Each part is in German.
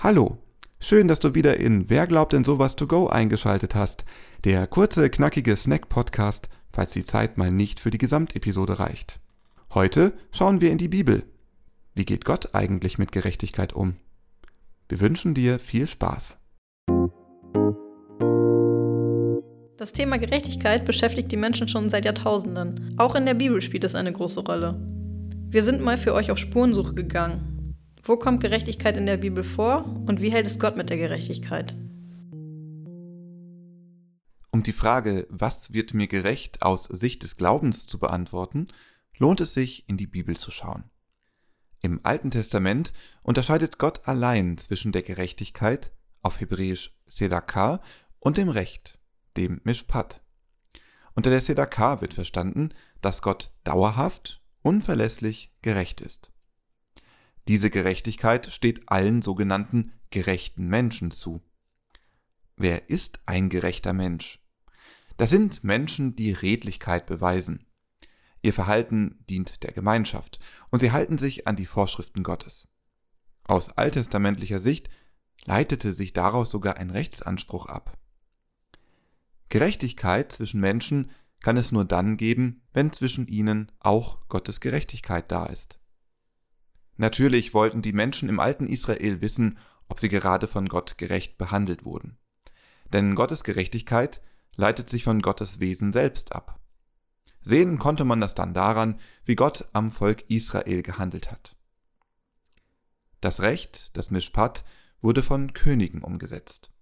Hallo, schön, dass du wieder in Wer glaubt denn sowas to go eingeschaltet hast. Der kurze, knackige Snack-Podcast, falls die Zeit mal nicht für die Gesamtepisode reicht. Heute schauen wir in die Bibel. Wie geht Gott eigentlich mit Gerechtigkeit um? Wir wünschen dir viel Spaß. Das Thema Gerechtigkeit beschäftigt die Menschen schon seit Jahrtausenden. Auch in der Bibel spielt es eine große Rolle. Wir sind mal für euch auf Spurensuche gegangen. Wo kommt Gerechtigkeit in der Bibel vor und wie hält es Gott mit der Gerechtigkeit? Um die Frage, was wird mir gerecht aus Sicht des Glaubens zu beantworten, lohnt es sich, in die Bibel zu schauen. Im Alten Testament unterscheidet Gott allein zwischen der Gerechtigkeit, auf Hebräisch Sedakah, und dem Recht, dem Mishpat. Unter der Sedakah wird verstanden, dass Gott dauerhaft, unverlässlich gerecht ist. Diese Gerechtigkeit steht allen sogenannten gerechten Menschen zu. Wer ist ein gerechter Mensch? Das sind Menschen, die Redlichkeit beweisen. Ihr Verhalten dient der Gemeinschaft und sie halten sich an die Vorschriften Gottes. Aus alttestamentlicher Sicht leitete sich daraus sogar ein Rechtsanspruch ab. Gerechtigkeit zwischen Menschen kann es nur dann geben, wenn zwischen ihnen auch Gottes Gerechtigkeit da ist. Natürlich wollten die Menschen im alten Israel wissen, ob sie gerade von Gott gerecht behandelt wurden. Denn Gottes Gerechtigkeit leitet sich von Gottes Wesen selbst ab. Sehen konnte man das dann daran, wie Gott am Volk Israel gehandelt hat. Das Recht, das Mishpat, wurde von Königen umgesetzt.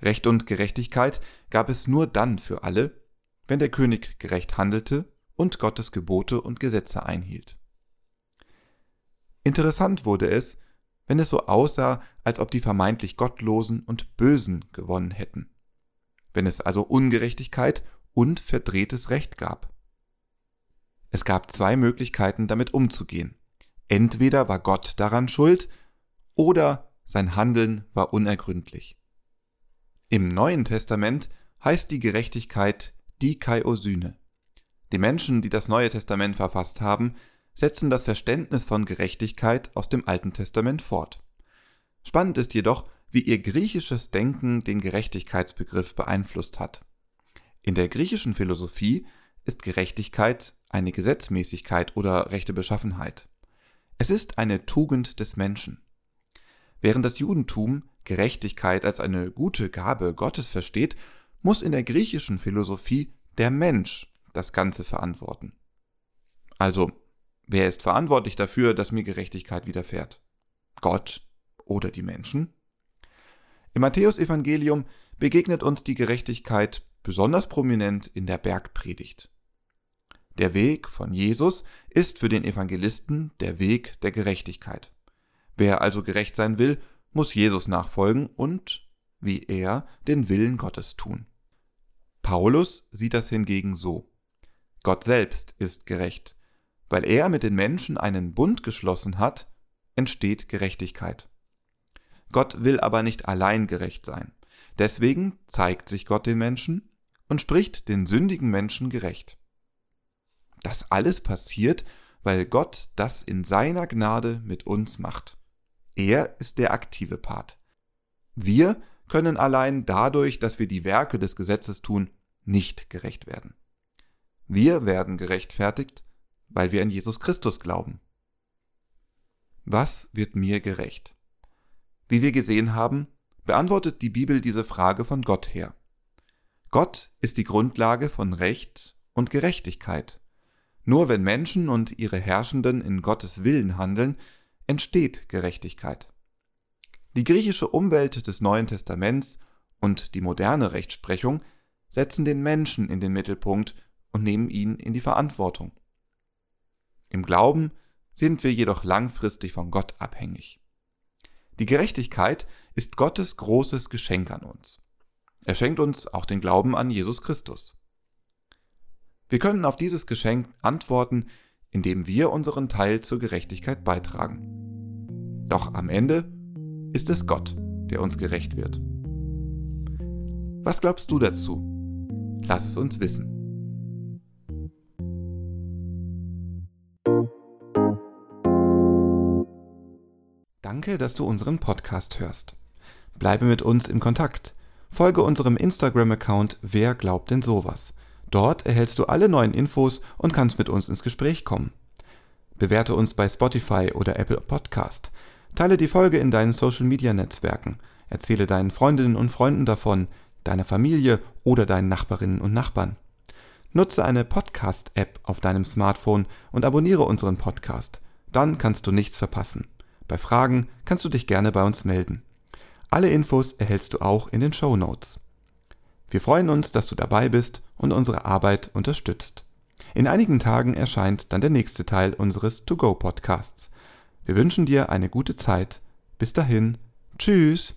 Recht und Gerechtigkeit gab es nur dann für alle, wenn der König gerecht handelte und Gottes Gebote und Gesetze einhielt. Interessant wurde es, wenn es so aussah, als ob die vermeintlich Gottlosen und Bösen gewonnen hätten. Wenn es also Ungerechtigkeit und verdrehtes Recht gab. Es gab zwei Möglichkeiten, damit umzugehen. Entweder war Gott daran schuld oder sein Handeln war unergründlich. Im Neuen Testament heißt die Gerechtigkeit Dikaiosyne. Die Menschen, die das Neue Testament verfasst haben, setzen das Verständnis von Gerechtigkeit aus dem Alten Testament fort. Spannend ist jedoch, wie ihr griechisches Denken den Gerechtigkeitsbegriff beeinflusst hat. In der griechischen Philosophie ist Gerechtigkeit eine Gesetzmäßigkeit oder rechte Beschaffenheit. Es ist eine Tugend des Menschen. Während das Judentum Gerechtigkeit als eine gute Gabe Gottes versteht, muss in der griechischen Philosophie der Mensch das Ganze verantworten. Also Wer ist verantwortlich dafür, dass mir Gerechtigkeit widerfährt? Gott oder die Menschen? Im Matthäusevangelium begegnet uns die Gerechtigkeit besonders prominent in der Bergpredigt. Der Weg von Jesus ist für den Evangelisten der Weg der Gerechtigkeit. Wer also gerecht sein will, muss Jesus nachfolgen und, wie er, den Willen Gottes tun. Paulus sieht das hingegen so. Gott selbst ist gerecht, weil er mit den Menschen einen Bund geschlossen hat, entsteht Gerechtigkeit. Gott will aber nicht allein gerecht sein. Deswegen zeigt sich Gott den Menschen und spricht den sündigen Menschen gerecht. Das alles passiert, weil Gott das in seiner Gnade mit uns macht. Er ist der aktive Part. Wir können allein dadurch, dass wir die Werke des Gesetzes tun, nicht gerecht werden. Wir werden gerechtfertigt weil wir an Jesus Christus glauben. Was wird mir gerecht? Wie wir gesehen haben, beantwortet die Bibel diese Frage von Gott her. Gott ist die Grundlage von Recht und Gerechtigkeit. Nur wenn Menschen und ihre Herrschenden in Gottes Willen handeln, entsteht Gerechtigkeit. Die griechische Umwelt des Neuen Testaments und die moderne Rechtsprechung setzen den Menschen in den Mittelpunkt und nehmen ihn in die Verantwortung. Im Glauben sind wir jedoch langfristig von Gott abhängig. Die Gerechtigkeit ist Gottes großes Geschenk an uns. Er schenkt uns auch den Glauben an Jesus Christus. Wir können auf dieses Geschenk antworten, indem wir unseren Teil zur Gerechtigkeit beitragen. Doch am Ende ist es Gott, der uns gerecht wird. Was glaubst du dazu? Lass es uns wissen. Danke, dass du unseren Podcast hörst. Bleibe mit uns im Kontakt. Folge unserem Instagram-Account Wer glaubt denn sowas? Dort erhältst du alle neuen Infos und kannst mit uns ins Gespräch kommen. Bewerte uns bei Spotify oder Apple Podcast. Teile die Folge in deinen Social-Media-Netzwerken. Erzähle deinen Freundinnen und Freunden davon, deiner Familie oder deinen Nachbarinnen und Nachbarn. Nutze eine Podcast-App auf deinem Smartphone und abonniere unseren Podcast. Dann kannst du nichts verpassen. Bei Fragen kannst du dich gerne bei uns melden. Alle Infos erhältst du auch in den Show Notes. Wir freuen uns, dass du dabei bist und unsere Arbeit unterstützt. In einigen Tagen erscheint dann der nächste Teil unseres To-Go-Podcasts. Wir wünschen dir eine gute Zeit. Bis dahin. Tschüss.